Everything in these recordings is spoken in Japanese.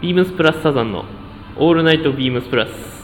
ビームスプラスサザンのオールナイトビームスプラス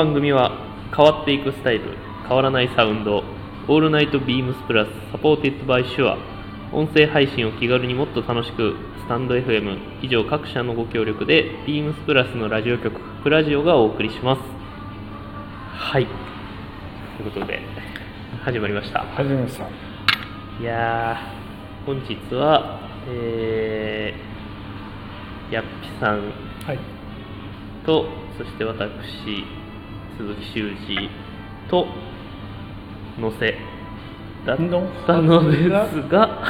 番組は変わっていくスタイル変わらないサウンド All Night BEAMS PLUS supported by Shure 音声配信を気軽にもっと楽しくスタンド FM 以上各社のご協力で BEAMS PLUS のラジオ局プラジオがお送りします。はい。ということで始まりました。始めました。いやー本日はえー、やっぴさんはい。とそして私鈴木修二とのせだったのですが、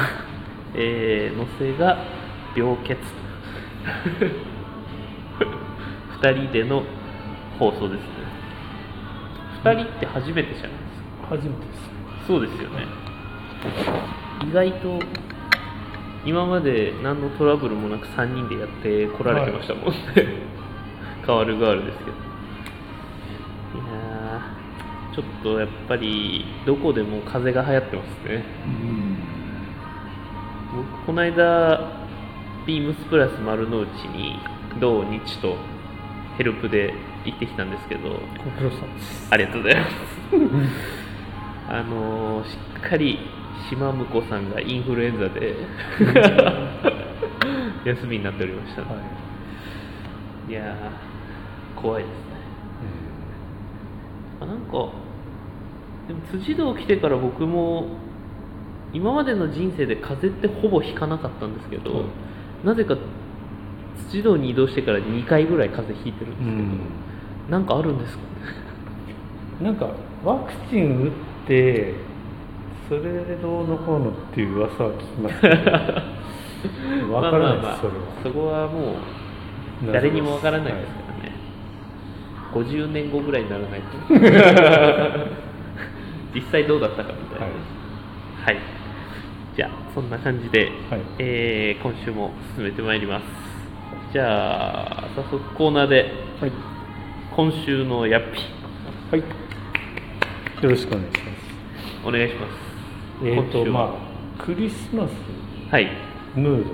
えー、のせが病欠。2人での放送です。ね2人って初めてじゃないですか。初めてです。そうですよね。意外と今まで何のトラブルもなく3人でやってこられてましたもんね、変わる変わるですけどちょっとやっぱりどこでも風邪が流行ってますね。僕この間ビームスプラス丸の内に土日とヘルプで行ってきたんですけどご苦労さんです。ありがとうございます。あのーしっかり島婿さんがインフルエンザで 休みになっておりました、はい。い、やー怖いですね。あなんかでも辻堂来てから僕も今までの人生で風邪ってほぼひかなかったんですけど、はいなぜか辻堂に移動してから2回ぐらい風邪ひいてるんですけど、なんかあるんですか？ね なんかワクチン打ってそれでどうのこうのっていう噂は聞きますけど。わからないです、まあまあまあそれは。そこはもう誰にもわからないですからね、50年後ぐらいにならないと 実際どうだったかみたいな。はい、じゃあそんな感じで、はい。えー今週も進めてまいります。じゃあ早速コーナーではい、今週のヤッピはい、よろしくお願いします。お願いします。えっ、と今週は。まあクリスマスはい。ムー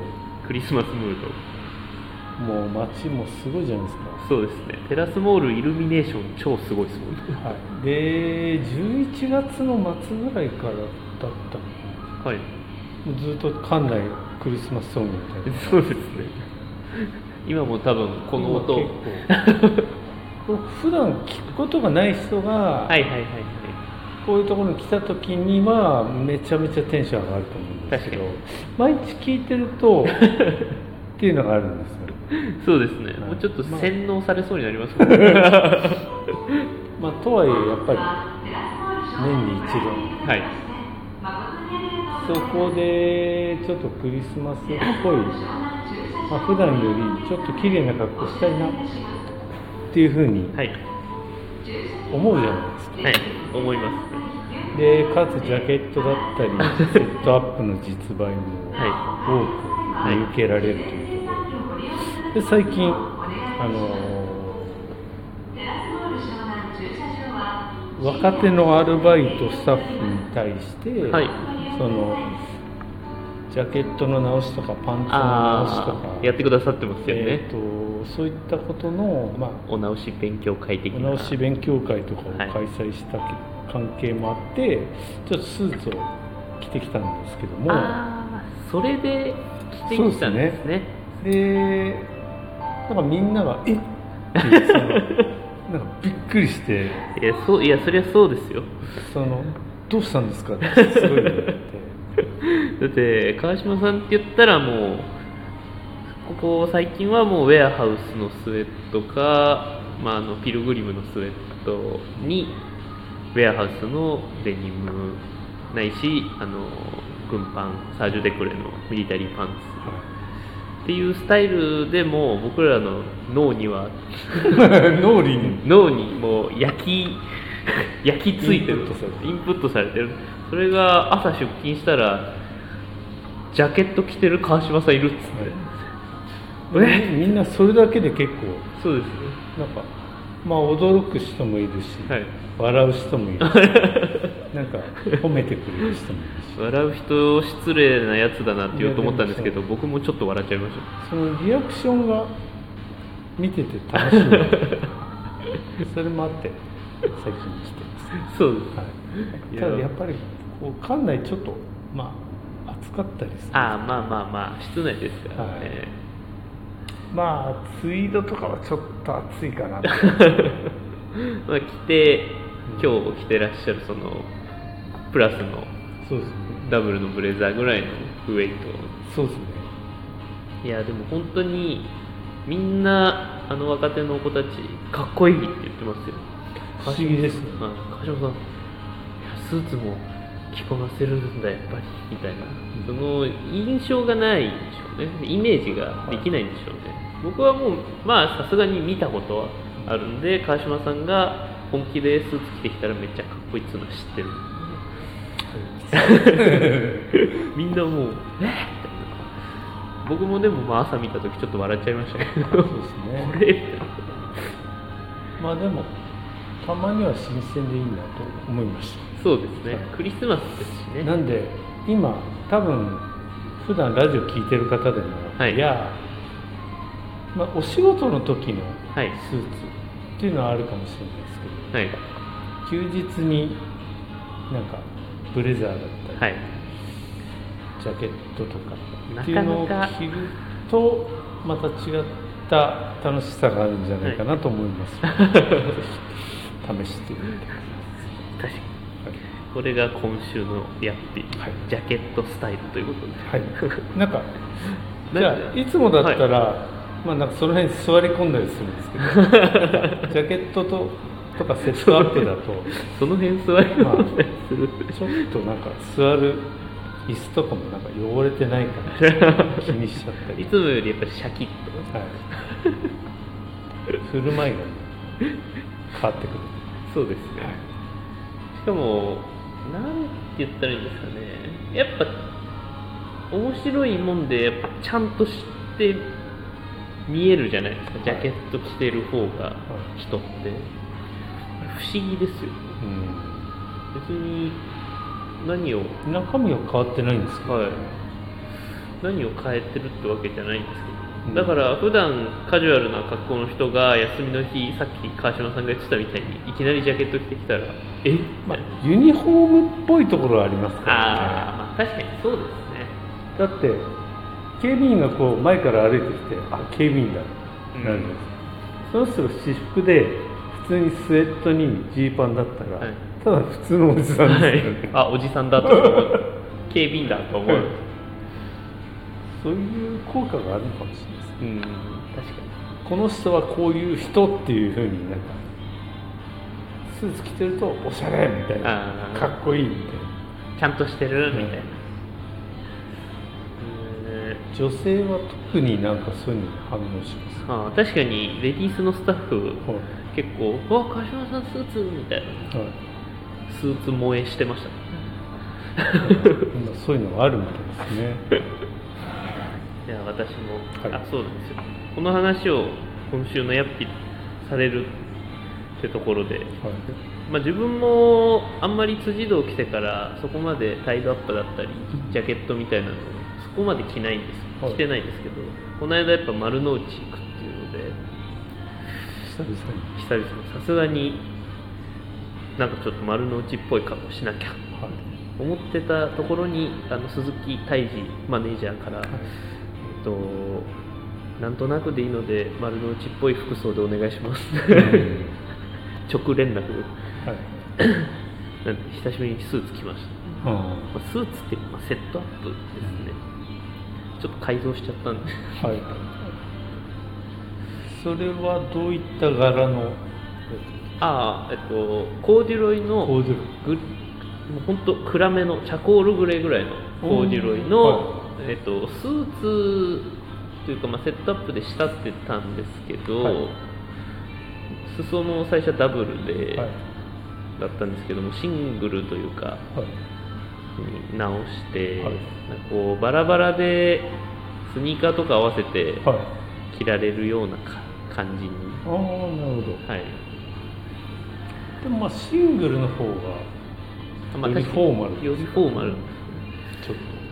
クリスマスムードドもう街もすごいじゃないですか。そうですね。テラスモールイルミネーション超すごいですもんね。はい、で11月の末ぐらいからだったはい。もうずっと館内クリスマスソングみたいな。そうですね。今も多分この音。結構。普段聞くことがない人が、はいはいはいはい。こういうところに来た時にはめちゃめちゃテンション上がると思うんですけど毎日聞いてると っていうのがあるんですよ そうですね、はい。もうちょっとまあ洗脳されそうになります。もんねまあ とはいえやっぱり年に一度。はい。そこでちょっとクリスマスっぽい、まあ、普段よりちょっと綺麗な格好したいなっていうふうにはい。思うじゃないですか、はい。思います。でかつジャケットだったり セットアップの実売もは多く見受けられるという。ところで最近あのー若手のアルバイトスタッフに対して、はい。そのジャケットの直しとかパンツの直しとかやってくださってますよね、えー、とそういったことの、まあ、お直し勉強会的おな直し勉強会とかをはい。開催した関係もあって、ちょっとスーツを着てきたんですけども。それで来てきたんですね。でなんかみんなが「えっ?」ってなんかびっくりして。いやそういやそりゃそうですよ。その「どうしたんですか?」ってすごい言われて。だって川島さんって言ったらもうここ最近はもうウェアハウスのスウェットかまあ、あのピルグリムのスウェットにウェアハウスのデニムないしあの軍パンサージュ・デクレのミリタリーパンツっていうスタイルでも僕らの脳には 脳裏に？脳にもう焼き 焼き付いてる。インプットされてる。インプットされてる。それが朝出勤したらジャケット着てる川島さんいるっつって、えみんなそれだけで結構。そうですねなんかまあ驚く人もいるし、はい。笑う人もいる。し なんか褒めてくれる人もいるし。笑う人失礼なやつだなって言おうと思ったんですけど僕もちょっと笑っちゃいましそのリアクションが見てて楽しい それもあって最近来てます。たそうです、はい、ただやっぱりこう館内ちょっとまあ暑かったりする。ああまあまあまあ室内ですからはい。ね、まあツイードとかはちょっと暑いかな。と まあ着て今日着てらっしゃるそのプラスのそうですね。ダブルのブレザーぐらいのウェイト。そうですね。いやでも本当にみんなあの若手の子たちかっこいいって言ってますよ。不思議ですね。はい。川島さん。スーツも着こなせるんだやっぱりみたいな。その印象がないんでしょうね。イメージができないんでしょうね。僕はもうまあさすがに見たことはあるんで川島さんが本気でスーツ着てきたらめっちゃかっこいいっつうのは知ってる。みんなもうえっみたいな僕もでもまあ朝見た時ちょっと笑っちゃいましたけど。そうですね。まあでもたまには新鮮でいいなと思いましそうですね、はい。クリスマスですしたね。なんで今多分普段ラジオ聞いてる方でも、はい。や、まあ、お仕事の時のはい。スーツっていうのはあるかもしれないですけどはい。休日になんかブレザーだったり、はい。ジャケットとかっていうのを着るとまた違った楽しさがあるんじゃないかなと思います、ぜひ試してみてくだ確かにこれが今週のヤッピー、はい。ジャケットスタイルということで。はい。なんかじゃあいつもだったら、まあなんかその辺座り込んだりするんですけど ジャケットととかセットアップだと その辺座りまあ込んだりする、ちょっとなんか座る椅子とかもなんか汚れてないから気にしちゃったり。いつもよりやっぱりシャキッと。はい。振る舞いがね変わってくる。そうですね、しかもなんて言ったらいいんですかね。やっぱ面白いもんでやっぱちゃんとして見えるじゃないですか。ジャケット着てる方が人って。不思議ですよ。別に何をうん、中身は変わってないんですけど、はい。何を変えてるってわけじゃないんですうんけどだから普段カジュアルな格好の人が休みの日さっき川島さんが言ってたみたいにいきなりジャケット着てきたらえ？まあ、ユニフォームっぽいところはありますから、ね、ああまあ確かにそうですね。だって警備員がこう前から歩いてきてあ警備員だうん。なるんです、その人が私服で普通にスウェットにジーパンだったら、はい。ただ普通のおじさんですよはい。ね、あおじさんだと思う。警備員だと思う。そういう効果があるのかもしれないうん。確かこの人はこういう人っていうふうになんかスーツ着てるとおしゃれみたいな。かっこいいみたいな。にちゃんとしてるみたいな、うん。え女性は特になんかそういうのに反応しますーあー確かにレディースのスタッフはい。結構「うわ川島さんスーツ」みたいな。はい。スーツ萌えしてました。ね今そういうのがあるみたいですね いや私も、はい。あそうなんですよ。この話を今週のヤッピされるってところで、はい。まあ、自分もあんまり辻堂来てからそこまでタイドアップだったりジャケットみたいなのそこまで着ないんです。はい。着てないんですけど、この間やっぱ丸の内行くっていうので久々に。久々に。さすがになんかちょっと丸の内っぽい格好しなきゃ。はい。思ってたところにあの鈴木泰治マネージャーから、と、なんとなくでいいので丸の内っぽい服装でお願いします。直連絡。はい。なんで久しぶりにスーツ着ました、あまあ、スーツって、まあ、セットアップですね。ちょっと改造しちゃったんで。あはい。そそれはどういった柄の？やああえっとコーデュロイのコーデュロイ。グもう本当暗めのチャコールグレーぐらいのコーデュロイの、はえっと、スーツというか、まあ、セットアップで仕立てたんですけど、はい。裾の最初はダブルで、はいだったんですけどもシングルというかはい。に直して、はい。なんかこうバラバラでスニーカーとか合わせてはい。着られるようなか感じに、ああなるほど。はい。でもまあシングルの方がまあ、よりフォーマルよりフォーマル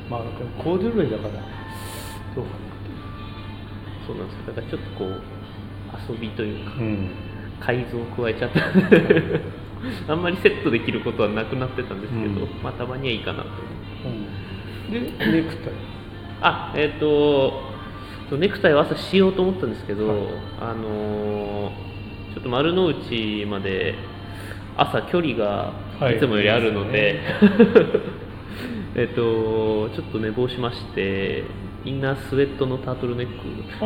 まあコーデュロイだからどうかそうなんですよ。だからちょっとこう遊びというかなうん。改造を加えちゃった。あんまりセットできることはなくなってたんですけど、うん。まあたまにはいいかなと。でネクタイ。あえっ、とそうネクタイを朝しようと思ったんですけど、はい。あのーちょっと丸の内まで朝距離がはい。いつもよりあるので、えっとちょっと寝坊しましてインナースウェットのタートルネック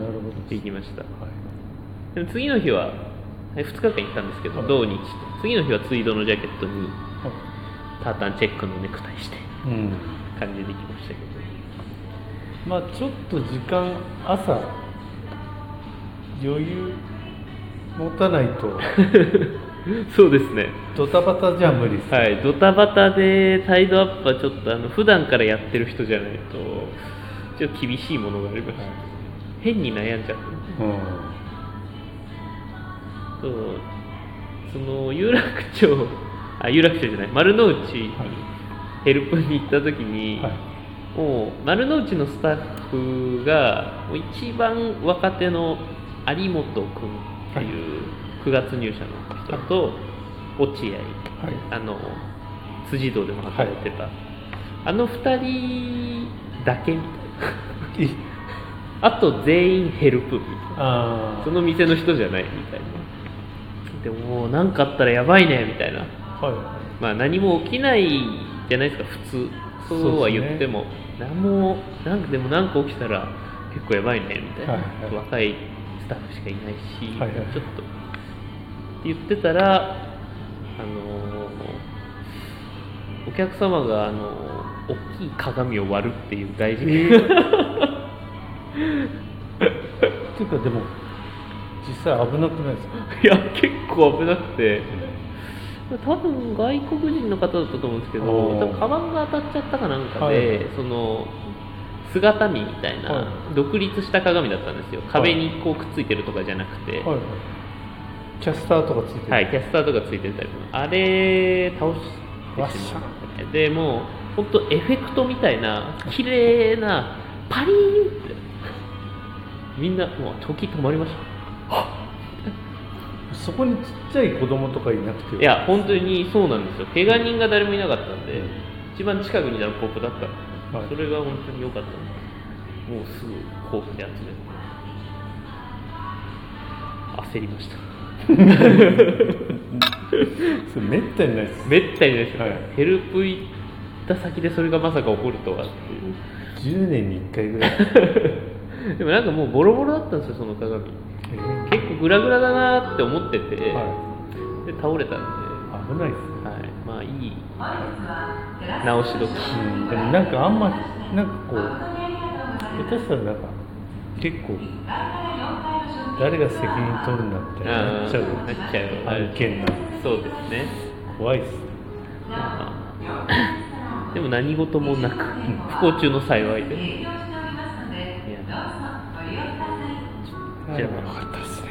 なるほど。できました。はい。でも次の日は2日間行ったんですけど、はい。土日と。次の日はツイードのジャケットにはタータンチェックのネクタイしていうん。感じできましたけど。まあちょっと時間朝余裕持たないと そうですね。ドタバタじゃ無理っす。はい。ドタバタでタイドアップはちょっとあの普段からやってる人じゃないとちょっと厳しいものがありました、変に悩んじゃってうん。そう。その有楽町あ有楽町じゃない。丸の内にはいヘルプに行った時に、はい。もう丸の内のスタッフが一番若手の有本君っていう9月入社の人と落合、はい。あの辻堂でも働いてた、あの2人だけみたいいなあと全員ヘルプみたいな。あその店の人じゃないみたいな。でも何かあったらやばいねみたいな。あはい。まあ何も起きないじゃないですか普通。そうは言っても、何もなんかでも何か起きたら結構やばいねみたいな、はいはい。若いスタッフしかいないし、はいはい。ちょっと言ってたらあのお客様があの大きい鏡を割るっていう大事件、え っていうかでも実際危なくないですか？いや結構危なくて。多分外国人の方だったと思うんですけど多分カバンが当たっちゃったかなんかで、はいはい。その姿見みたいな、はい。独立した鏡だったんですよ。壁にこうくっついてるとかじゃなくて、はいはいキャスターとかついてる。はい、キャスターとかついてたりあれ倒してしまでもう本当エフェクトみたいな綺麗なパリーンって。みんなもう時止まりました。そこにちっちゃい子供とかいなくていや本当にそうなんですよ。怪我人が誰もいなかったんで、一番近くにいたのポップだった。の、はい。それが本当に良かったんでもうすぐ興奮で集めて。焦りましたそれめったにないですめったにないですよ、はい。ヘルプ行った先でそれがまさか起こるとはっていう。10年に1回ぐらい、でもなんかもうボロボロだったんですよその鏡。えー。結構グラグラだなって思ってて、はで倒れたんで、い、危ないですね。はい、まあいい。直し時うん。でもなんかあんまなんかこう下手したらなんか結構誰が責任取るんだみたいになっちゃうなっちゃう案件なそうですね怖いっす。ねまあでも何事もなく不幸中の幸いで。いやじゃよかったですね。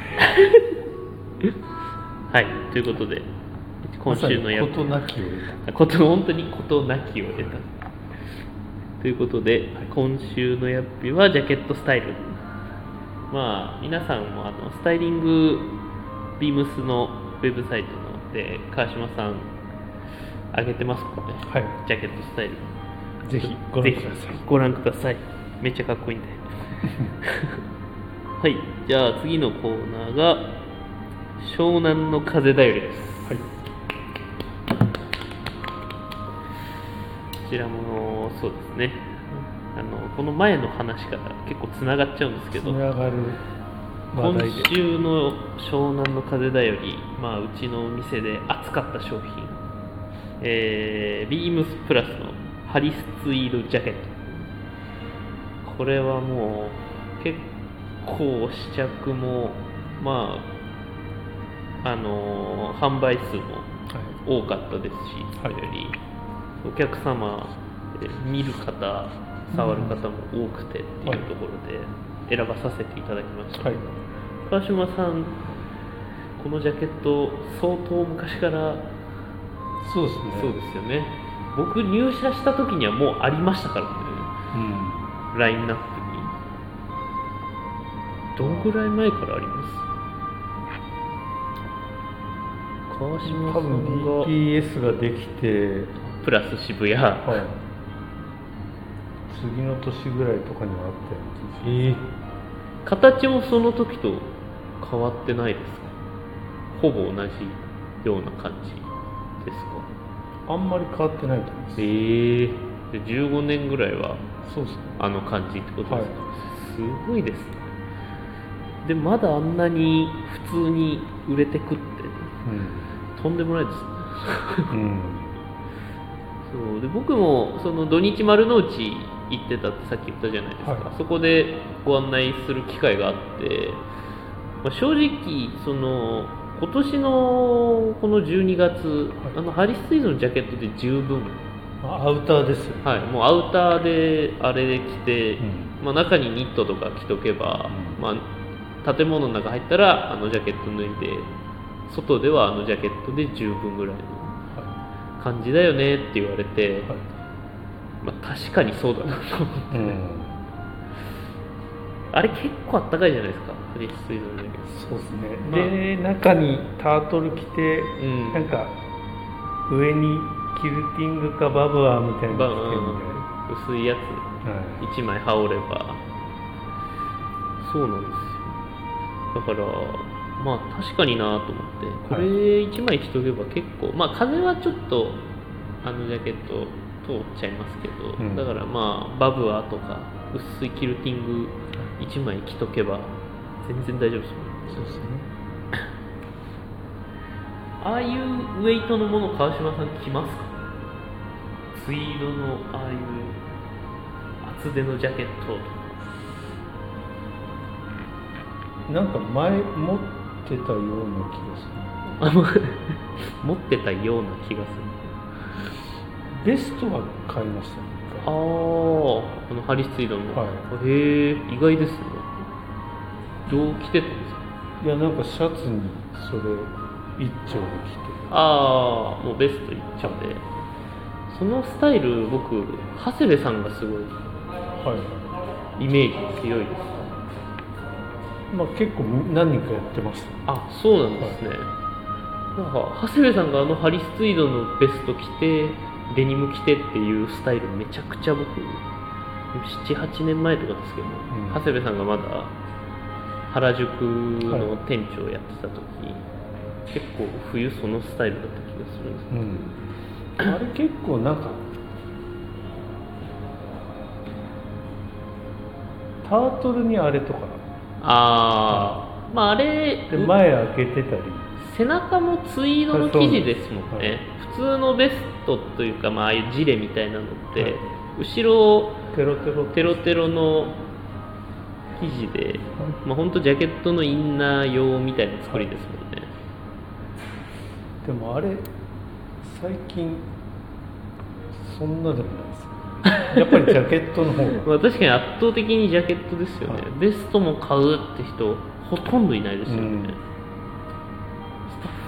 あ はいということで今週のやまさに事なきを得こと本当に事なきを得た。ということで、今週のやっぴはジャケットスタイルまあ皆さんもあのスタイリングビームスのウェブサイトので川島さん上げてますもんね、たはい。ジャケットスタイル。ぜひご覧ください。ぜひご覧ください。めっちゃかっこいいんで。はい。じゃあ次のコーナーが湘南の風だよりです。はい。こちらもそうですねあのこの前の話から結構つながっちゃうんですけつどながる話今週の湘南の風だより、まあ、うちのお店で扱った商品、えー、ビームスプラスのハリスツイードジャケット。これはもう結構試着もまああのー販売数もはい。多かったですし、はい。それよりお客様、えー見る方、触る方も多くてっていうところで選ばさせていただきました。はい。川島さん、このジャケット、相当昔からそうですね。そうですよね、僕、入社した時にはもうありましたからね、うん。ラインナップに。どんぐらい前からあります？川島さんが BTS ができて、プラス渋谷、はい、次の年ぐらいとかにはあったような気がし形もその時と変わってないですか？ほぼ同じような感じですか？あんまり変わってないと思います。ええで15年ぐらいはそうですね。あの感じってことですか、はい。すごいですね。でまだあんなに普通に売れてくってとんでもないですね。うん、うん、そう。で僕もその土日丸の内行ってたってさっき言ったじゃないですか、はい。そこでご案内する機会があって、まあ、正直その今年のこの12月、はい。あのハリス・ツイードのジャケットで十分。まあアウターですよ。ね、はい。もうアウターであれで着て、うん。まあ、中にニットとか着とけば、うん。まあ、建物の中入ったらあのジャケット脱いで外ではあのジャケットで十分ぐらいのは感じだよねって言われて、いはいまあ、確かにそうだなと思って、うん、あれ結構あったかいじゃないですか。ハリス・ツイードのジャケッそうですね、まあで中にタートル着て、トうん。なんか上にキルティングかバブアーみたいなばの着てみ薄いやつたいな、はい。1枚羽織れば。そうなんですよ。だからまあ確かになと思って。これ1枚着とけば結構。まあ風はちょっとあのジャケット通っちゃいますけど、うん。だからまあバブアーとか薄いキルティング1枚着とけば全然大丈夫ですよそうですね。ああいうウェイトのもの川島さん着ますか？ツイードのああいう厚手のジャケットとか。なんか前持ってたような気がする。持ってたような気がするベストは買いましたね。ああこのハリス・ツイードの、はへえ意外ですね。どう着てたんですか？いやなんかシャツにそれ一丁で着て。ああもうベスト一丁でそのスタイル僕長谷部さんがすごいはい。イメージ強いです。まあ結構何人かやってました。あそうなんですね、なんか長谷部さんがあのハリス・ツイードのベスト着てデニム着てっていうスタイルめちゃくちゃ僕78年前とかですけど、ん。長谷部さんがまだ原宿の店長やってた時、結構冬そのスタイルだった気がするんですけどうん。あれ結構なんかタートルにあれとか。ああまああれで前開けてたり背中もツイードの生地ですもんね、はい。普通のベストというか、まあ、ああいうジレみたいなのって、はい。後ろテロテロ。テロテロの生地で、まあ本当ジャケットのインナー用みたいな作りですもんね、でもあれ最近そんなでもないですよ。やっぱりジャケットの方が。まあ、確かに圧倒的にジャケットですよね、はい。ベストも買うって人ほとんどいないですよね、うん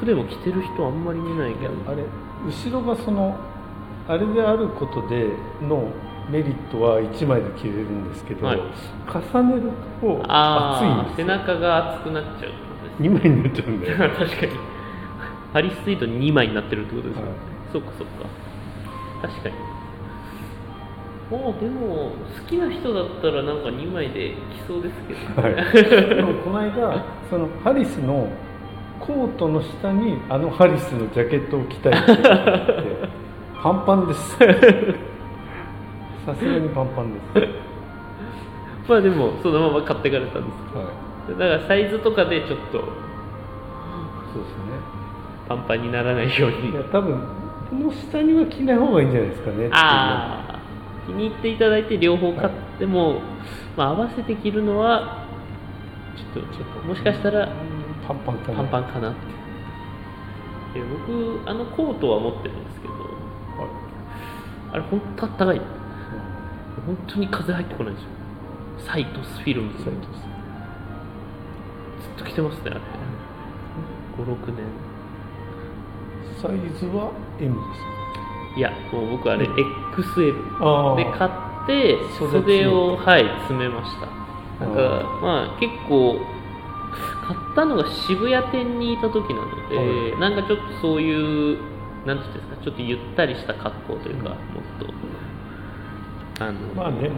でも着てる人あんまり見ないけど。あれ後ろがそのあれであることでのメリットは1枚で着れるんですけど、はい。重ねると熱いんですよ。背中が熱くなっちゃうってことですね。2枚になっちゃうんで。確かに。ハリスツイート2枚になってるってことですね、はい。そっかそっか。確かに。もうでも好きな人だったらなんか2枚で着そうですけど、はい、でもこの間そのハリスのコートの下にあのハリスのジャケットを着たいって言って パンパンです。さすがにパンパンです。まあでもそのまま買ってかれたんですはい。だからサイズとかでちょっとそうですね。パンパンにならないように。いや多分この下には着ない方がいいんじゃないですかね。ああ気に入っていただいて両方買っても、まあ、合わせて着るのはちょっとちょっともしかしたらパンパンかな。パンパンかな。ってで僕あのコートは持ってるんですけど。はい。あれ本当あったかい。うん。本当に風入ってこないんですよ。サイトスフィルムずっ斉藤さんと着てますねあれ。56年。サイズは M ですか？いやもう僕あれ XL で買って袖袖をはい詰めました。なんかあまあ結構買ったのが渋谷店にいた時なので、はなんかちょっとそういうなんていうんですかちょっとゆったりした格好というか、うん。もっとあのまあでも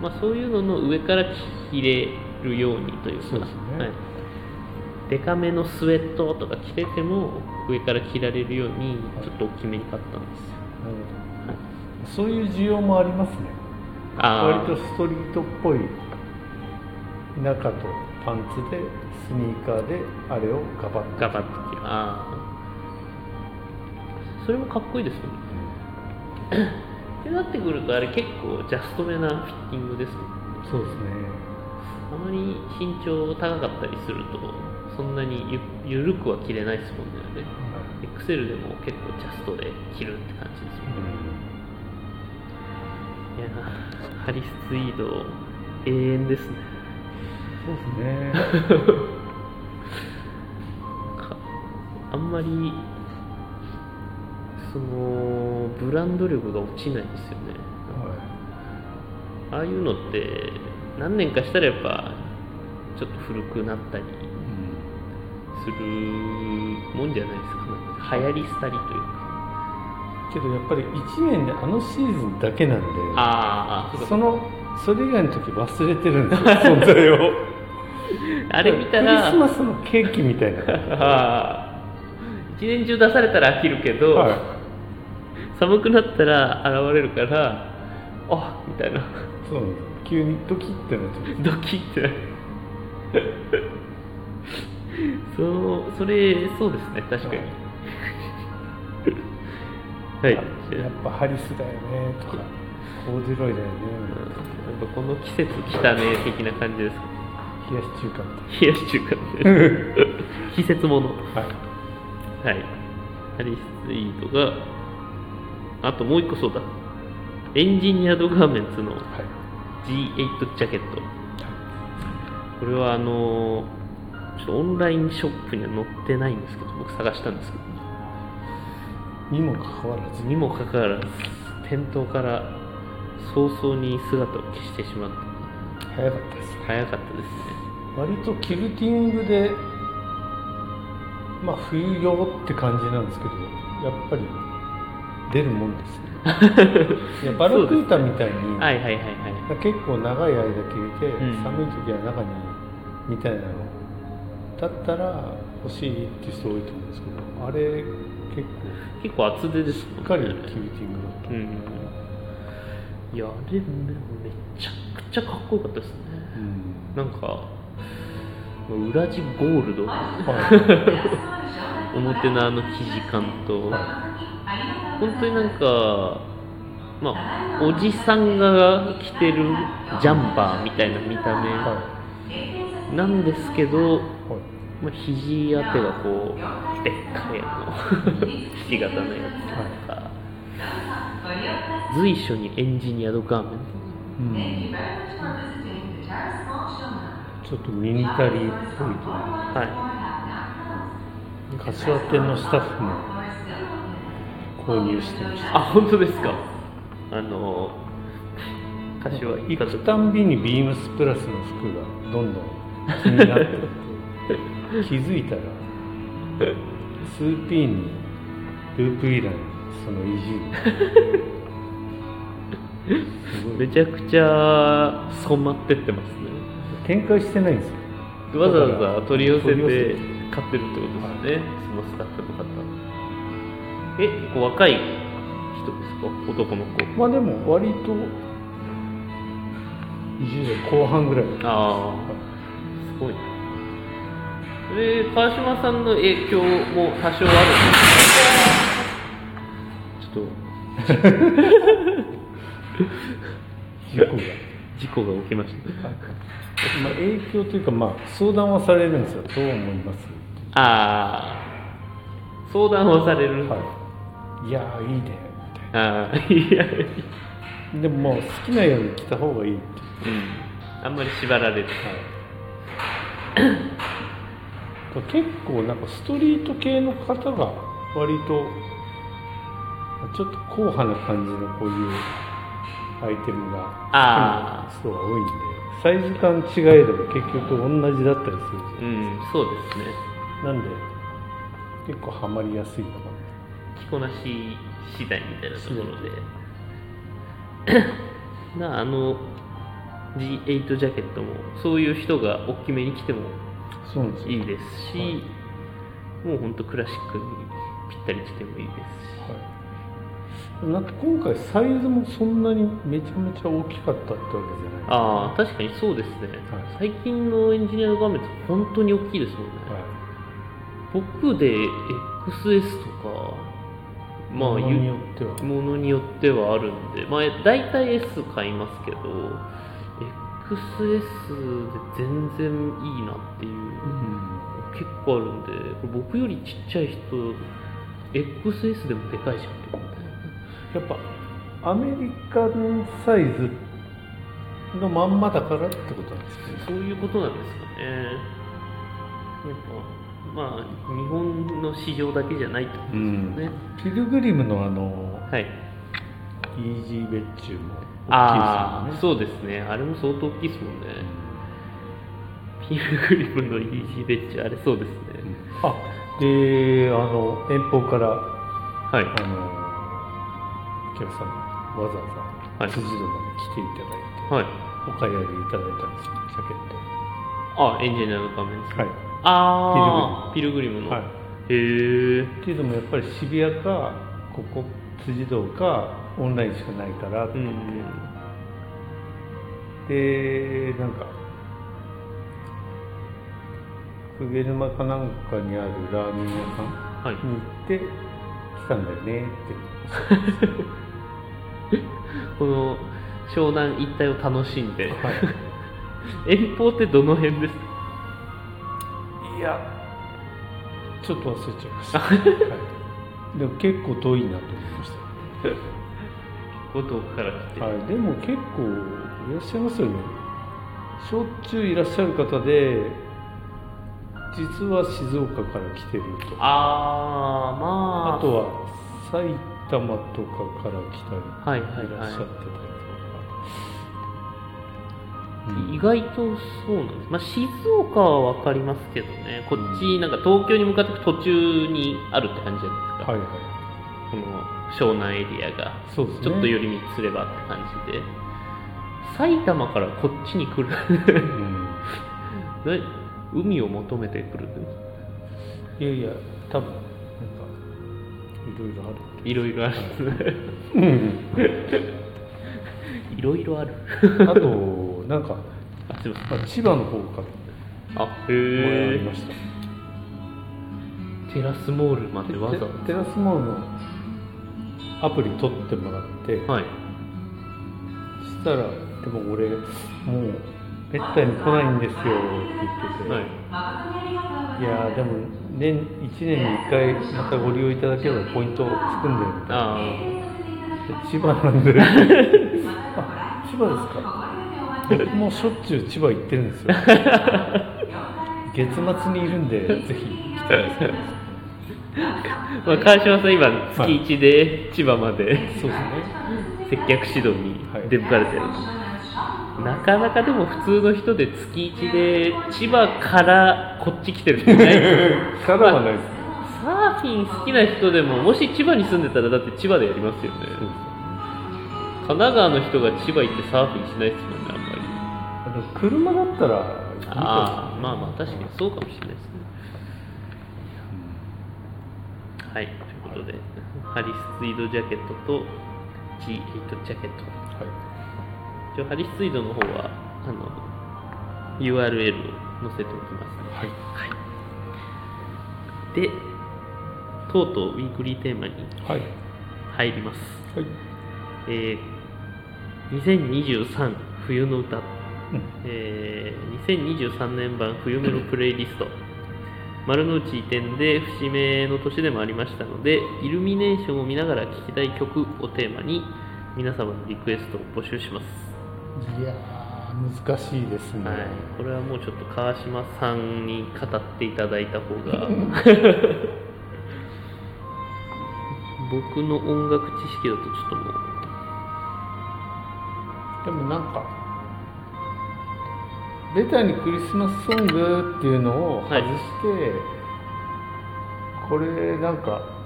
まあ、そういうのの上から着れるようにというかそうですね。はい、デカめのスウェットとか着てても上から着られるようにちょっと大きめに買ったんですよ、はい。そういう需要もありますね。あ割とストリートっぽい中とパンツでスニーカーであれをガバッと。ガバッと着るああそれもかっこいいですよね。ってなってくるとあれ結構ジャストめなフィッティングですもんそうですね。あまり身長高かったりするとそんなにゆゆるくは着れないですもんね。あれ XL でも結構ジャストで着るって感じですもん。いやーハリス・ツイード永遠ですねそうですね。かあんまりそのブランド力が落ちないんですよね。はああいうのって何年かしたらやっぱちょっと古くなったりい、するもんじゃないですか、ね、流行り廃りというか。けどやっぱり1年であのシーズンだけなんでああそのそれ以外の時忘れてるんですよ存在をあれ見たクリらスマスのケーキみたいな 一年中出されたら飽きるけど、はい。寒くなったら現れるからあみたいな。そうなんです。急にドキッてなってドキッて。なるそのそれそうですね確かに。はい、やっぱハリスだよねとか。コーデュロイだよねやっぱこの季節来たね的な感じですか冷やし中華。み冷やし中華って季節もの。たいなはい。はい。ハリスツイードがあともう一個そうだ。エンジニアードガーメンツのはい。G8 ジャケット。これはあのちょっとオンラインショップには載ってないんですけど僕探したんですけど。にもかかわらず。にもかかわらず店頭から早々に姿を消してしまった。早かったですね。早かったですね割とキルティングでまあ冬用って感じなんですけどやっぱり出るもんですね。いやバルクータみたいに、はいはいはいはい。結構長い間着れて、うん。寒い時は中にみたいなのだったら欲しいっていう人多いと思うんですけどあれ結結構厚手ですもん構しっかりキルティングだった、うん。いやあれめめちゃくちゃかっこよかったですね。うん。なんか裏地ゴールド？は表のあの生地感と。本当になんかまあおじさんが着てるジャンパーみたいな見たい、目。はなんですけど、いはい。まあ、肘当てがこうでっかいあのひし形のやつとか、随所にエンジニアドガーメンうんちょっとミニタリーっぽいという。トは柏店のスタッフも購入してましいた。あ本当ですか。あの柏行った時行くたんびにビームスプラスの服がどんどん気になってって気づいたら 2P にループイランその移住 すごい。めちゃくちゃ染まってってますね展開してないんですよ。わざわざ取り寄せてせ買ってるってことですね、そのスタッフの方。えこう若い人ですか？男の子。まあでも割と20代後半ぐらい。ああすごいなで川島さんの影響も多少あるんですか？ちょっ 事故が、と事故が起きましたまあ、影響というかまあ相談はされるんですよ。どう思います？ああ相談をされる、はい。いやーいいねみたいああいやなでも好きなように来た方がいいって。うん。あんまり縛られる結構なんかストリート系の方が割とちょっと硬派な感じのこういうアイテムがあ好きな人が多いんでサイズ感違えれば結局同じだったりするじうんそうですね。なんで結構ハマりやすいのか着こなし次第みたいなところで。なあの G8 ジャケットもそういう人が大きめに着てもいいですし、はい。もうほんとクラシックにぴったり着てもいいですし。はい、なんか今回サイズもそんなにめちゃめちゃ大きかったってわけじゃない。ああ確かにそうですね、はい。最近のエンジニアの画面って本当に大きいですもんね、は僕で XS とかまあものによっては。ものによってはあるんでまあ大体 S 買いますけど XS で全然いいなっていう、うん。結構あるんでこれ僕よりちっちゃい人 XS でもでかいじゃんやっぱアメリカンサイズのまんまだからってことなんですね。そういうことなんですかね。やっぱまあ日本の市場だけじゃないってことですよね、ピルグリムのあのはい。イージーベッチュも大きいですよね。そうですね。あれも相当大きいですもんね。ピルグリムのイージーベッチあれそうですね。あであの遠方からはい。あのお客さんがわざわざはい。辻堂まで来ていただいて、はい。お買い上げいただいたんですよジャケッあエンジニアの画面ですトはい。ああピルグリム。の、はい。へえっていうのもやっぱり渋谷かここ辻堂かオンラインしかないからって。うんでなんか鵠沼かなんかにあるラーメン屋さんはい。に行って来たんだよねって この湘南一帯を楽しんで。はい。遠方ってどの辺ですか？いやちょっと忘れちゃいました、はい、でも結構遠いなと思いましご遠くから来て、た、はい、でも結構いらっしゃいますよね。しょっちゅういらっしゃる方で実は静岡から来てると。かああまあ。あとは埼玉とかから来たりはいらっしゃってたりとか、意外とそうなんです、まあ、静岡は分かりますけどね。こっちなんか東京に向かっていく途中にあるって感じじゃないですか、はいはいこの湘南エリアが。ちょっと寄り道すればって感じで。埼玉からこっちに来る。うん。な海を求めてくる？いやいや多分いろいろある。いろいろある。うんいろいろある。あとなんか、あすいません。まあ、千葉の方からあへえました。テラスモール。までわざわテテラスモールのアプリ取ってもらって、ざはい。そしたらでも俺もうめったに来ないんですよって言ってて、はい。い、やーでも年1年に1回またご利用いただければポイントつくんだよみたいな。あ千葉なんで。あ千葉ですか？僕もしょっちゅう千葉行ってるんですよ。月末にいるんでぜひ来てくださいあ、まあ、川島さん今月1で千葉までそうですね。接客指導に出向かれてる、なかなかでも普通の人で月1で千葉からこっち来てる人いない。ですよからはないです。ねサーフィン好きな人でももし千葉に住んでたらだって千葉でやりますよね。神奈川の人が千葉行ってサーフィンしないですもんねあんまり。車だったらああまあまあ確かにそうかもしれないですね。はいということで、ハリスツイードジャケットと G8 ジャケット。は一応ハリスツイードの方はあの URL を載せておきますはい。はい、でとうとうウィークリーテーマにいはい。入ります、はい。えー2023冬の歌、うん。えー2023年版冬メロプレイリスト。丸の内移転で節目の年でもありましたのでイルミネーションを見ながら聴きたい曲をテーマに皆様のリクエストを募集しますいやー難しいですね、はい、これはもうちょっと川島さんに語っていただいた方が。僕の音楽知識だとちょっともう。でもなんかベタにクリスマスソングっていうのを外して、これなんか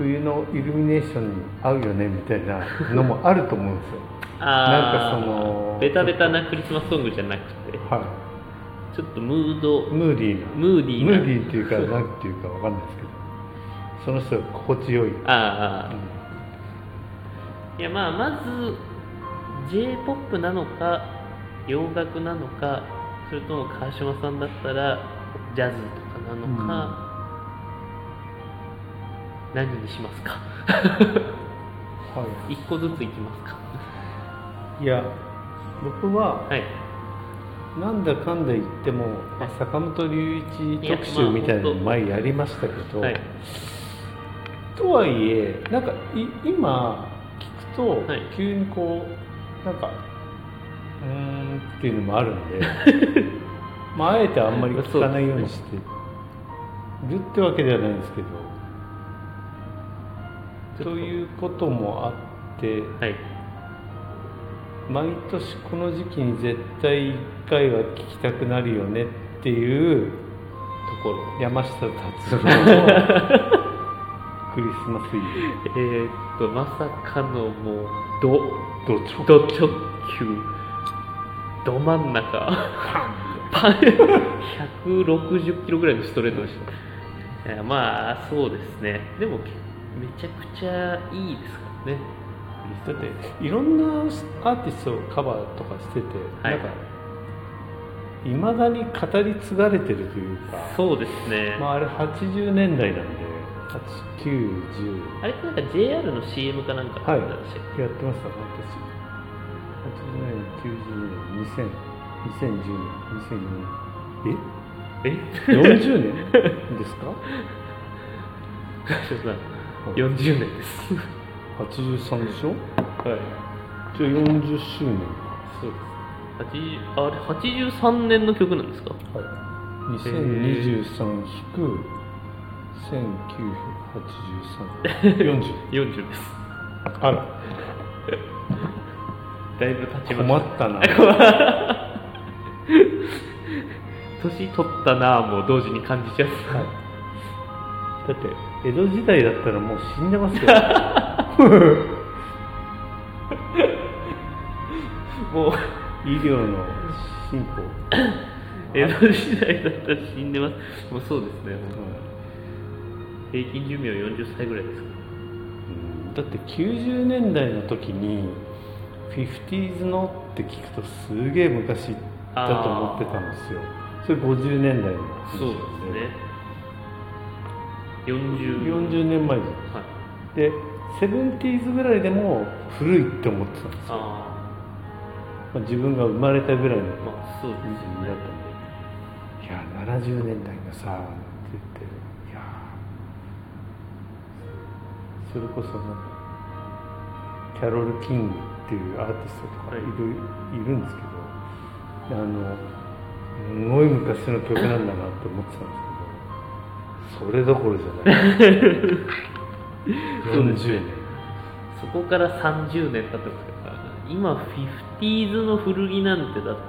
冬のイルミネーションに合うよねみたいなのもあると思うんですよ。なんかそのベタベタなクリスマスソングじゃなくて。はちょっとムード。いムーディーな。ムーディーな。ムーディーっていうかなんていうかわかんないですけど。その人が心地よい、あーあうん。ーいやまあまず j p o p なのか洋楽なのかそれとも川島さんだったらジャズとかなのか、何にしますか？はい。一個ずついきますか？いや僕ははい。なんだかんだ言っても、まあ坂本龍一特集みたいなの前やりましたけど、はい。とはいえなんかい今聞くと、はい。急にこうなんかうーんっていうのもあるんで まああえてあんまり聞かないようにしてるってわけではないんですけどということもあってはい。毎年この時期に絶対1回は聞きたくなるよねっていうところ山下達郎のクリスマスイえー、っとまさかのもうどブど直球。ど真ん中。パン160キロぐらいのストレートでした。まあそうですね。でもめちゃくちゃいいですからね。だっていろんなアーティストをカバーとかしてて、はい。なんかいまだに語り継がれてるというかそうですね、まあ、あれ80年代なんで8910あれってなんか JR の CM かなんかはい。やってました私。80年90年2000 2010年2004年。え？え？40年？ですか？40年です。83でしょ？はい。じゃあ40周年そうです。80あれ83年の曲なんですか？はい。2023引く198340 40 です。あら。だいぶ経ちま困しったな。年取ったなあもう同時に感じちゃう、だって江戸時代だったらもう死んでますよ。もう医療の進歩、江戸時代だったら死んでます。もうそうですねもう。平均寿命40歳ぐらいですか。うん。だって90年代の時に 50s のって聞くとすげえ昔だと思ってたんですよ。それ50年代の話そうですね40 40年前。じゃんはい。で 70s ぐらいでも古いって思ってたんですよ、あまあ、自分が生まれたぐらいの時期だったんで「いや70年代のさ」って言って。いやそれこそなんかキャロル・キングっていうアーティストとかい。る,、い、るんですけどあのすごい昔の曲なんだなって思ってたんですけどそれどころじゃない。そうです40年。そこから30年経ってますから今 50s の古着なんてだって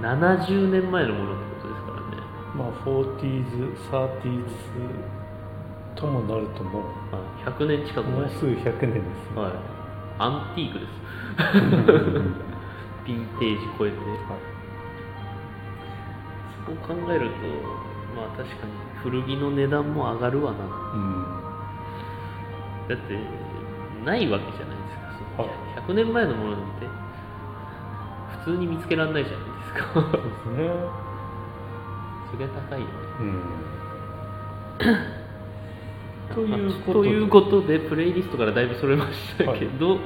70年前のものってことですからね。まあ 40s、30s ともなるともうあ100年近く前。もうすぐ100年ですね、はい。アンティークです。ヴィンテージ超えて。そこを考えるとまあ確かに古着の値段も上がるわな。うん。だってないわけじゃないですか。そのはい100年前のものなんて普通に見つけられないじゃないですか。そうですね。そりゃ高いよね。うん。ということで。ということでプレイリストからだいぶそれましたけど、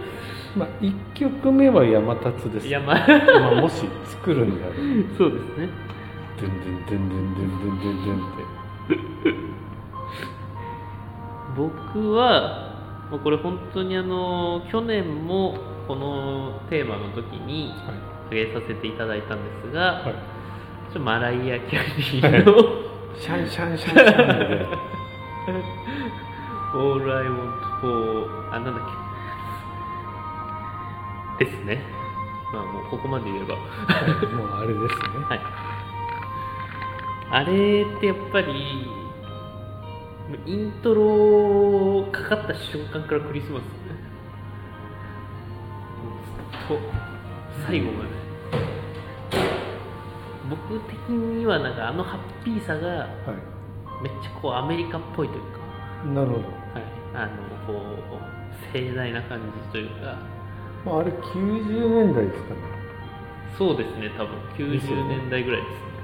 まあ1曲目は山立です。いやまあまあもし作るんであれば。そうですねドゥンドゥンドゥンドゥンドゥンドゥンドゥンドゥンって僕はもうこれ本当にあの去年もこのテーマの時に挙げさせていただいたんですが、はい、ちょっとマライア・キャリーのシャンシャンシャンシャンで「All I Want for」あなんだっけですねまあもうここまで言えばはいもうあれですねはいあれってやっぱりイントロかかった瞬間からクリスマス。ずっと最後まで。僕的にはなんかあのハッピーさがはめっちゃこうアメリカっぽいというか、いなるほど、はい、あのこう盛大な感じというか。まあ、あれ90年代ですかね。そうですね多分。90ですよね年代ぐらいですね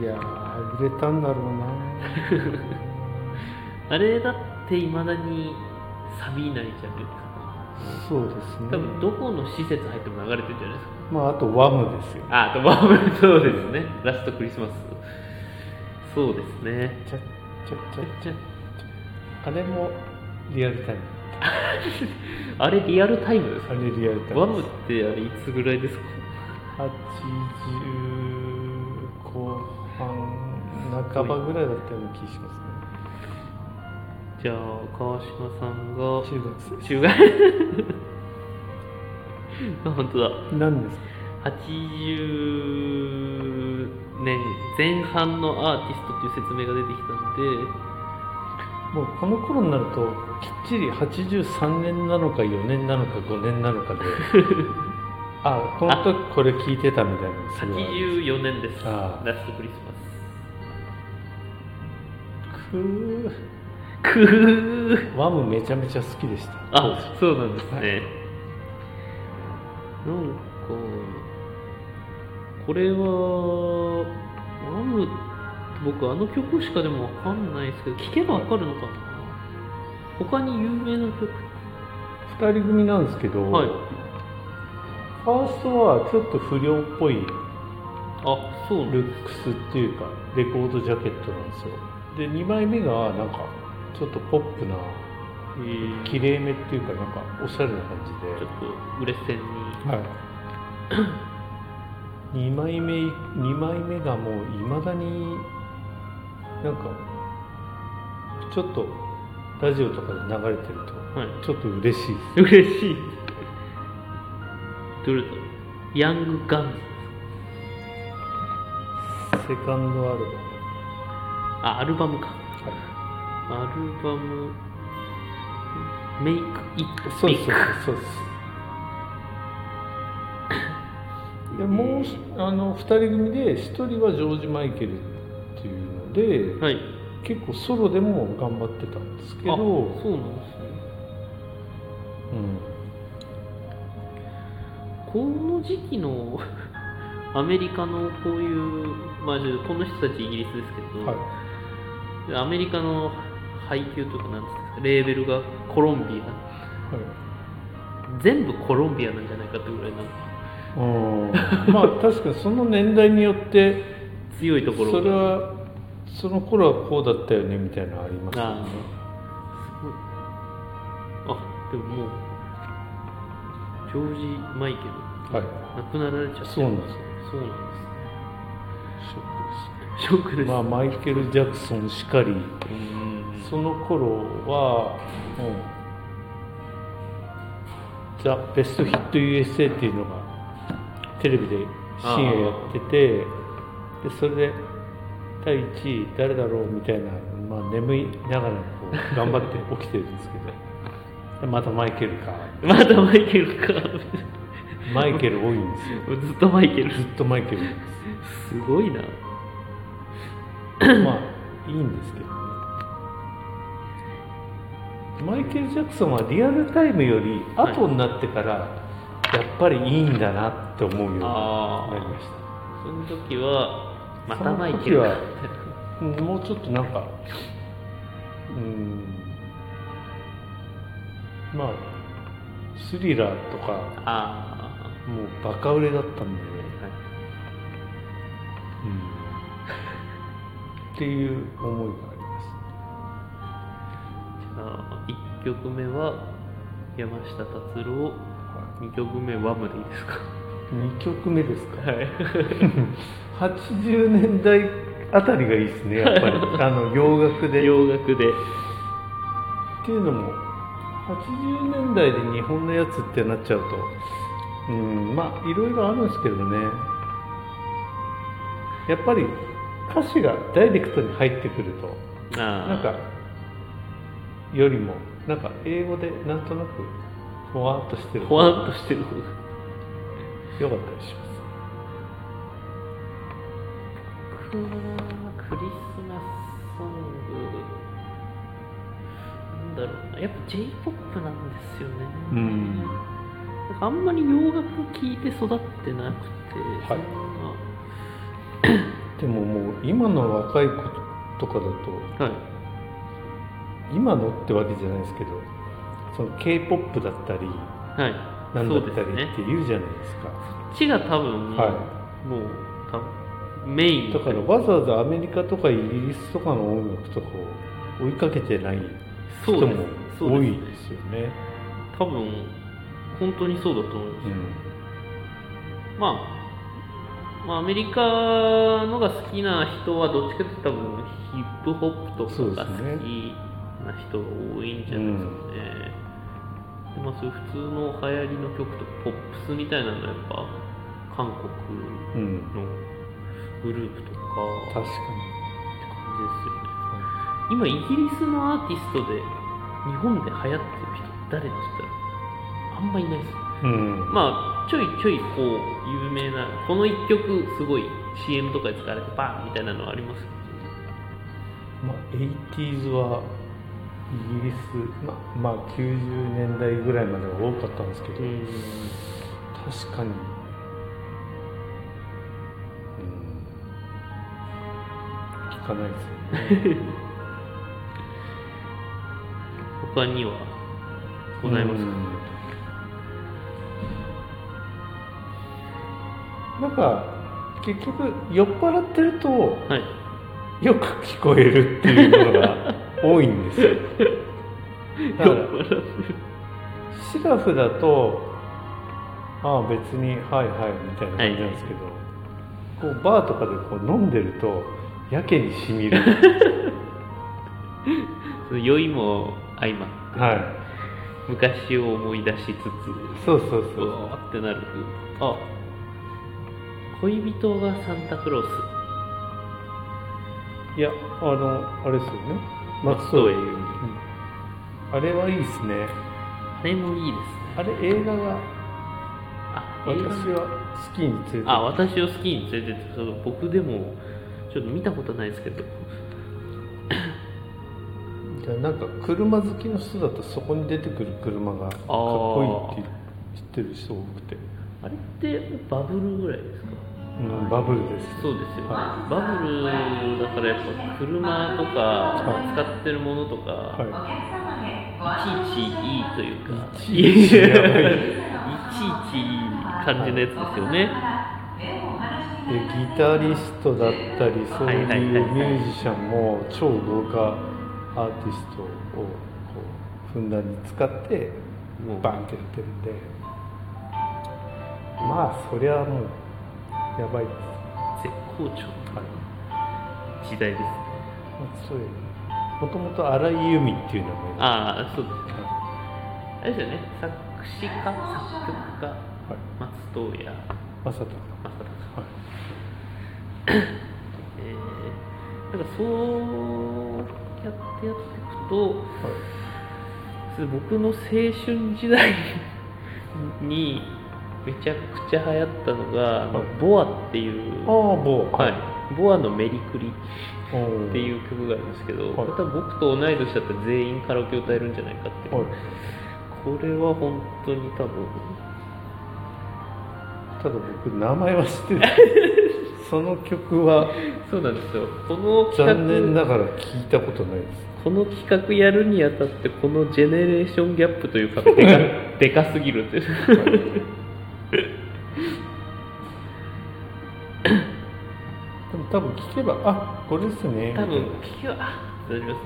いやー売れたんだろうな。あれだっていまだにサビないじゃないですか。そうですね。多分どこの施設入っても流れてるんじゃないですか。まああとワムですよ。ああとワーム。そうですね。ラストクリスマス。そうですね。ちゃっちゃっちゃっちゃあれもリアルタイム。あれリアルタイムですか？あれリアルタイムワムってあれいつぐらいですか？80後半半ばぐらいだったような気がしますね。じゃあ川島さんが中学生。中学あ 本当だ。何ですか？80年前半のアーティストっていう説明が出てきたんで。もうこの頃になるときっちり83年なのか4年なのか5年なのかで あこの時これ聞いてたみたいなのすごい84年です。ラストクリスマくースくー。ワムめちゃめちゃ好きでした。あそうなんですね、はい。なんかこれはワム僕あの曲しかでもわかんないですけど聴けばわかるのかな。他に有名な曲。2人組なんですけど、はい。ファーストはちょっと不良っぽいあそうルックスっていうかレコードジャケットなんですよで2枚目がなんかちょっとポップなえー。きれいめっていうかなんかおしゃれな感じで。ちょっと売れ線に。はい。2枚目2枚目がもういまだになんかちょっとラジオとかで流れてるとはい。ちょっと嬉しい。です嬉しい。どれだ？ヤングガンズセカンドアルバムあアルバムか。はアルバムメイクイットいそうですそう。ですでもうあの2人組で1人はジョージ・マイケルっていうので、はい。結構ソロでも頑張ってたんですけあどそうなんですね。うん。この時期の アメリカのこういう、まあ、この人たちイギリスですけど、はいアメリカの配給とかなんですかレーベルがコロンビア。はい。全部コロンビアなんじゃないかってぐらいの。うんまあ 確かにその年代によって強いところそれはその頃はこうだったよねみたいなのありますね。あでももうジョージ・マイケル。はい。亡くなられちゃってそうなんです。よそうなんでショックですすねショックです、まあマイケル・ジャクソンしかり。うん。その頃はもうザ・ベストヒット USA っていうのがテレビで深夜やっててでそれで第1位誰だろうみたいな、まあ、眠いながらこう頑張って起きてるんですけど。でまたマイケルか。まだマイケルか。マイケル多いんですよ。ずっとマイケル。ずっとマイケルすごいなまあいいんですけどね。マイケル・ジャクソンはリアルタイムよりはい後になってからやっぱりいいんだなって思うようになありました。その時はまたマイケルもうちょっとなんかうんまあスリラーとかあもうバカ売れだったんで、っていう思いがあります。じゃあ1曲目は山下達郎。は2曲目ワムでいいですか？2曲目ですか？はい。80年代あたりがいいですねやっぱり。あの洋楽で。洋楽で。っていうのも80年代で日本のやつってなっちゃうとうんまあいろいろあるんですけどね。やっぱり歌詞がダイレクトに入ってくるとなんかよりもなんか英語でなんとなくふわっとしてる。ほわんとしてる。よかったりします。僕はクリスマスソング。なんだろうな。やっぱ J−POP なんですよね。うん。あんまり洋楽聴いて育ってなくて、はいでももう今の若い子とかだとなはい。今のってわけじゃないですけどその k p o p だったりはい。なんだったりって言うじゃないですか。こっちが多分、はもう多分メイン。だからわざわざアメリカとかイギリスとかの音楽とかを追いかけてない人も多いです。ねですよね。多分本当にそうだと思います、うん。まあまあアメリカのが好きな人はどっちかというと多分ヒップホップとかが好きな人が多いんじゃないですかね。でまあ、そういう普通の流行りの曲とかポップスみたいなのはやっぱ韓国うんのグループとかって感確かじですよね。今イギリスのアーティストで日本で流行ってる人誰って言ったらあんまいないですにうん。まあちょいちょいこう有名なこの1曲すごい CM とかで使われてバーンみたいなのはあります？まあ 80s はイギリスままあ90年代ぐらいまでは多かったんですけど、確かに、うん、聞かないですよね。他にはございますか、なんか結局酔っ払ってるとはい。よく聞こえるっていうのが 多いんですよ。だからシラフだとああ別にはいはいみたいな感じなんですけど、こうバーとかでこう飲んでるとやけにしみる。酔いも相まってはい。昔を思い出しつつそうそうそうってなる。あ恋人がサンタクロース。いやあのあれですよね。松任谷由実あれはいいですね。あれもいいですね。あれ映画があ私は好きに連れてあ私を好きに連れてって。僕でもちょっと見たことないですけど。じゃあなんか車好きの人だとそこに出てくる車がかっこいいって知ってる人多くて、あれってバブルぐらいですか？うん、バブルですそうですよ、ねはバブルだからやっぱ車とか使ってるものとか、はい。い、ちいちいいというかいちいちいい。ちい感じのやつですよね。でギタリストだったりそういうミュージシャンも超豪華アーティストをこうふんだんに使ってバンってやってるんで。まあそりゃもうやばい。です絶好調。はいの時代ですね。まあそういうもともと荒井由実っていうのもああそうですはあれですよね。作詞家作曲家い、はい、松任谷まさた正隆はい。えー、なんかそうやってやっていくとそれ僕の青春時代にめちゃくちゃ流行ったのが、あのはい。ボアっていうああ某はい、ボアのメリクリっていう曲があるんですけど、はい。これ多分僕と同い年だったら全員カラオケ歌えるんじゃないかっていう、はい。これは本当に多分ただ僕名前は知ってる。その曲はそうなんですよ。この企残念画ながら聞いたことないです。この企画やるにあたってこのジェネレーションギャップというかでか でかすぎるっていう多分聞けばあこれですね多分み聞きはあ大丈夫です。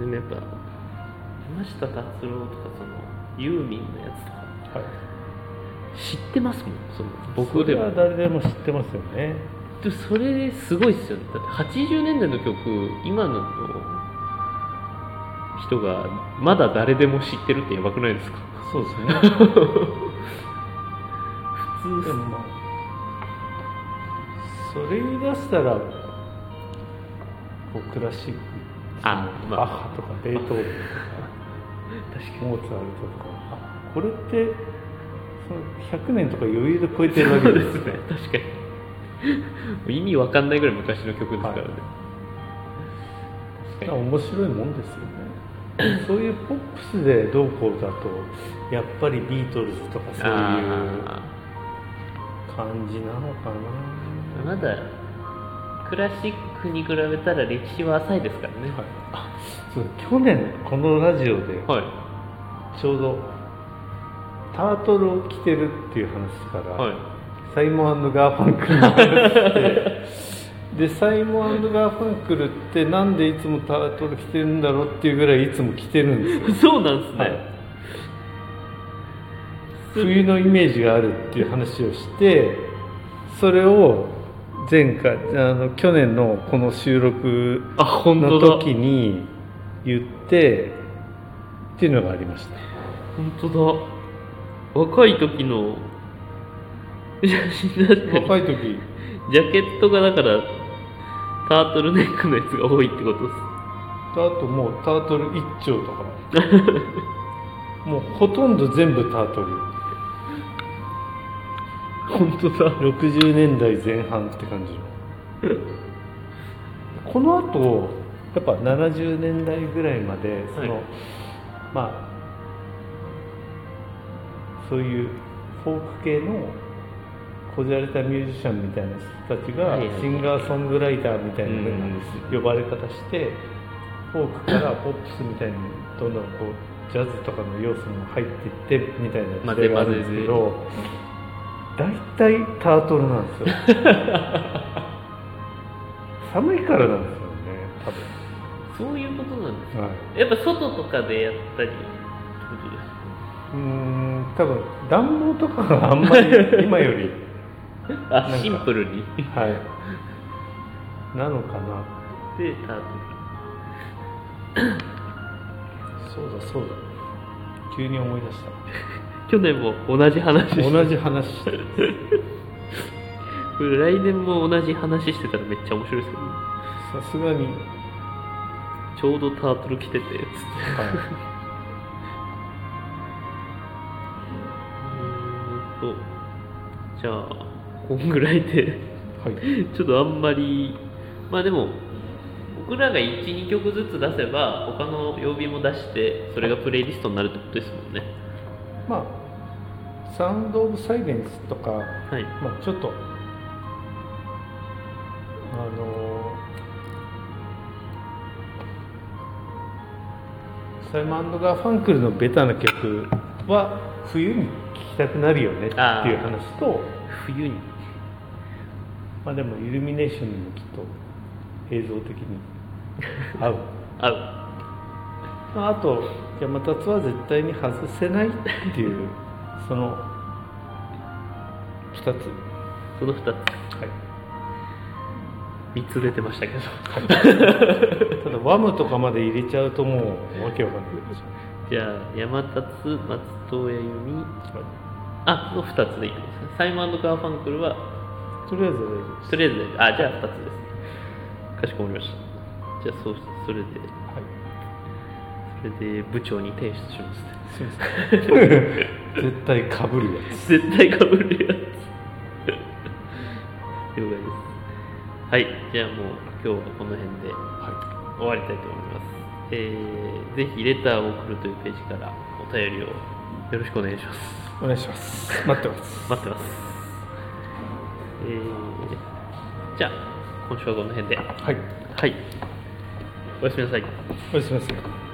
でもやっぱ山下達郎とかそのユーミンのやつとか。はい。知ってますもんその僕では誰でも知ってますよね。でそれすごいっすよね。だって80年代の曲今の人がまだ誰でも知ってるってやばくないですか？そうですね。普 通でもまあそれ言い出したらこうクラシック。あまあ。バッハとかベートーベンとか。確かモーツァルトとか。あこれってその100年とか余裕で超えてるわけですすね確かに。意味わかんないぐらい昔の曲ですからね、確かに。面白いもんですよね。そういうポップスでどうこうだとやっぱりビートルズとかそういうあ感じなのかーまだクラシックに比べたら歴史は浅いですからね。な、はい、あそう去年このラジオではい。ちょうどタートルを着てるっていう話から、はい。サイモンガーファンクルの話してでサイモンガーファンクルってなんでいつもタートル着てるんだろうっていうぐらいいつも着てるんですよ。そうなんですね、はい。冬のイメージがあるっていう話をしてそれを前回あの去年のこの収録の時に言ってっていうのがありました。本当だ。若い時の写真だったり若い時。ジャケットがだからタートルネックのやつが多いってことです。あともうタートル一丁とか。もうほとんど全部タートル本当だ。60年代前半って感じ。のこの後やっぱ70年代ぐらいまでその、はい。まあそういうフォーク系のこじゃれたミュージシャンみたいな人たちがシンガーソングライターみたいなうん呼ばれ方してフォークからポップスみたいにどんどんこうジャズとかの要素も入っていってみたいな時代があるんですけど大体タートルなんですよ。寒いからなんですよね多分。そういうことなんですはい。やっぱ外とかでやったりってことですうーん多分暖房とかがあんまり今より。あシンプルに。はい。なのかな。でタートそうだそうだ。急に思い出した。ル去年も同じ話して。同じ話して。るこれ来年も同じ話してたらめっちゃ面白いですけどね。さすがに、ちょうどタートル着てて。つってはうーんとじゃあこんぐらいで。い、はい、ちょっとあんまりまあでも僕らが12曲ずつ出せば他の曜日も出してそれがプレイリストになるってことですもんね。まあサウンド・オブ・サイレンスとか、はい。まあ、ちょっとあのサイモンガーファンクルのベタな曲は冬に聴きたくなるよねっていう話と冬に。まあでもイルミネーションにもきっと映像的に合う。合う。まああと山立は絶対に外せないっていうその2つ、はその2つ。い、3つ出てましたけど。ただワムとかまで入れちゃうともうわけわかんないですじゃあ山立松任谷由実。あの2つでいいですね。サイモンガーファンクルはとりあえずとりあえずあじゃあ2つです。かしこまりました。じゃあそうそれで。はいそれで部長に提出します。絶対かぶるやつ。絶対かぶるやつ。はいじゃあもう今日はこの辺では終わりたいと思います、えー、ぜひレターを送るというページからお便りをよろしくお願いします。いお願いします。待ってます。待ってます。えー、じゃあ今週はこの辺で。はい。はい。おやすみなさい。おやすみなさい